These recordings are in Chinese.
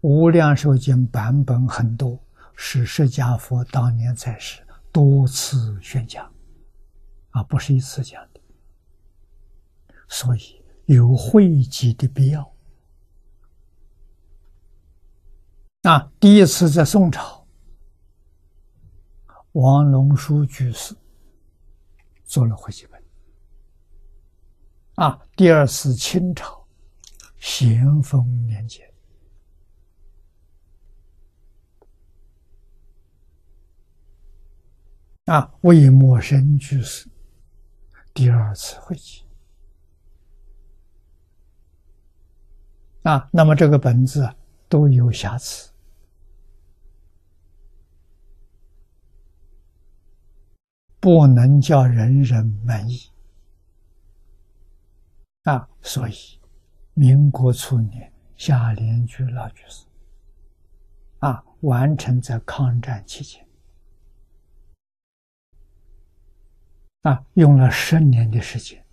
无量寿经版本很多，是释迦佛当年在世多次宣讲，啊，不是一次讲的，所以有汇集的必要。啊，第一次在宋朝，王龙书居士做了汇集本。啊，第二次清朝咸丰年间。啊，魏默生居士第二次会集啊，那么这个本子都有瑕疵，不能叫人人满意啊，所以民国初年夏联居老居士啊，完成在抗战期间。啊，用了十年的时间，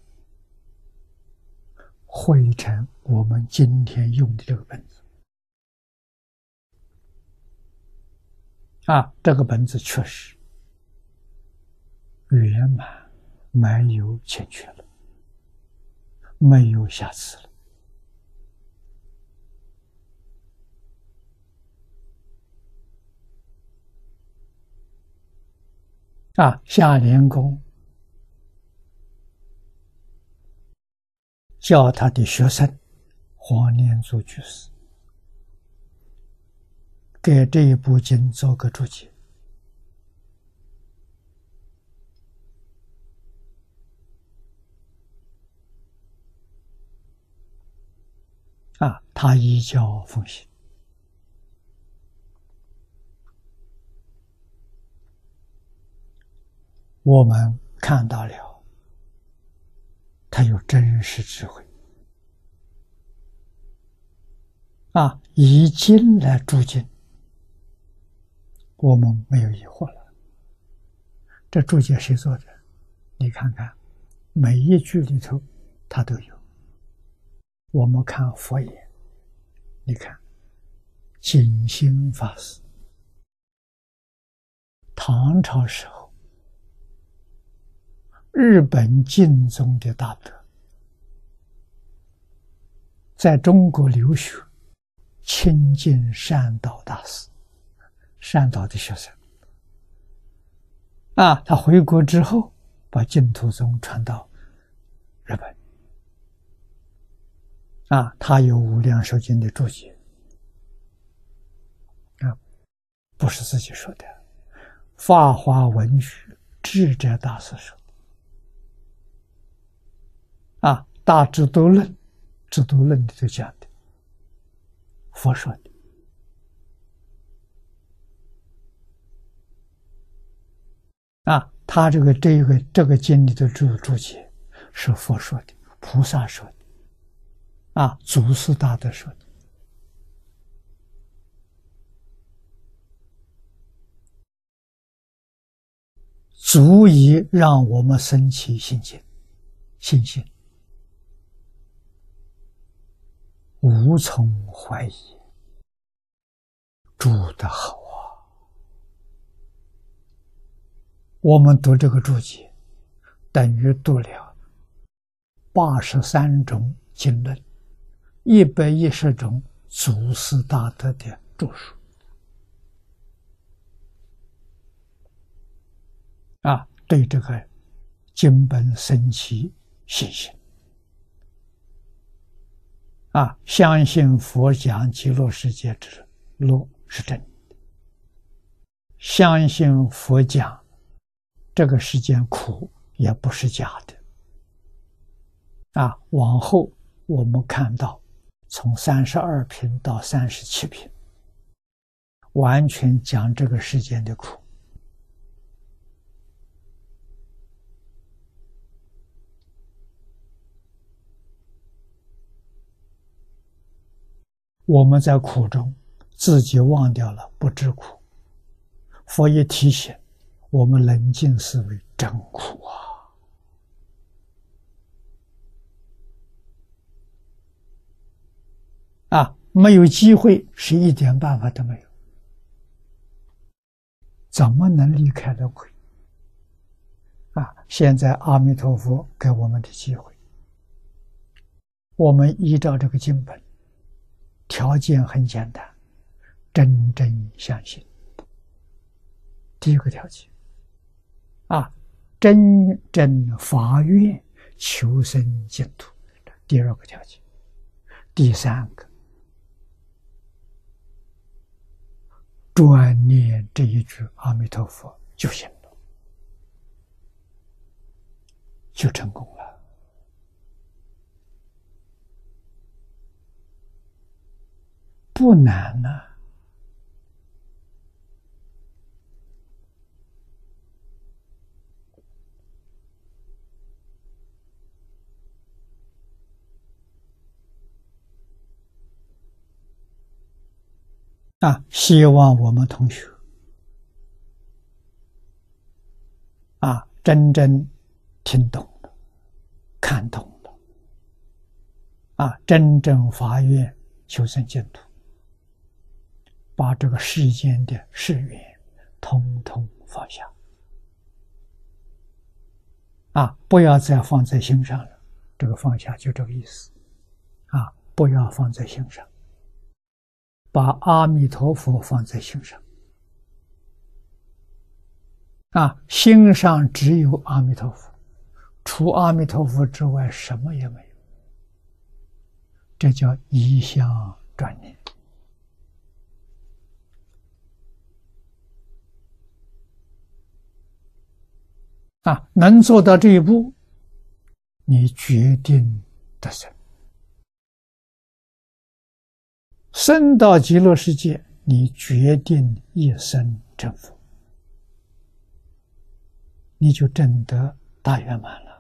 汇成我们今天用的这个本子。啊，这个本子确实圆满，没有欠缺了，没有瑕疵了。啊，夏莲公。教他的学生黄念祖居士给这一部经做个注解啊，他依教奉行，我们看到了。他有真实智慧啊！以经来注经，我们没有疑惑了。这注解谁做的？你看看，每一句里头，他都有。我们看佛言，你看，景兴法师，唐朝时候。日本晋宗的大德，在中国留学，亲近善导大师，善导的学生。啊，他回国之后，把净土宗传到日本。啊，他有《无量寿经》的注解。啊，不是自己说的，《法华文学智者大师说。啊，大智度论，智度论里头讲的，佛说的。啊，他这个这个这个经里的注注解是佛说的，菩萨说的，啊，祖师大德说的，足以让我们升起信心，信心。无从怀疑，住的好啊！我们读这个注解，等于读了八十三种经论，一百一十种祖师大德的著述啊，对这个经本升起信心。啊，相信佛讲极乐世界之乐是真的，相信佛讲这个世间苦也不是假的。啊，往后我们看到，从三十二品到三十七品，完全讲这个世间的苦。我们在苦中，自己忘掉了，不知苦。佛一提醒，我们冷静思维，真苦啊！啊，没有机会，是一点办法都没有。怎么能离开的鬼？啊！现在阿弥陀佛给我们的机会，我们依照这个经本，条件很简单，真正相信。第一个条件，啊，真正发愿求生净土。第二个条件，第三个，专念这一句阿弥陀佛就行了。就成功了，不难呢。啊，希望我们同学啊，真正。听懂了，看懂了，啊！真正发愿求生净土，把这个世间的事缘通通放下，啊！不要再放在心上了。这个放下就这个意思，啊！不要放在心上，把阿弥陀佛放在心上，啊！心上只有阿弥陀佛。除阿弥陀佛之外，什么也没有。这叫一相转念啊！能做到这一步，你决定得生。生到极乐世界，你决定一生成佛，你就证得大圆满了。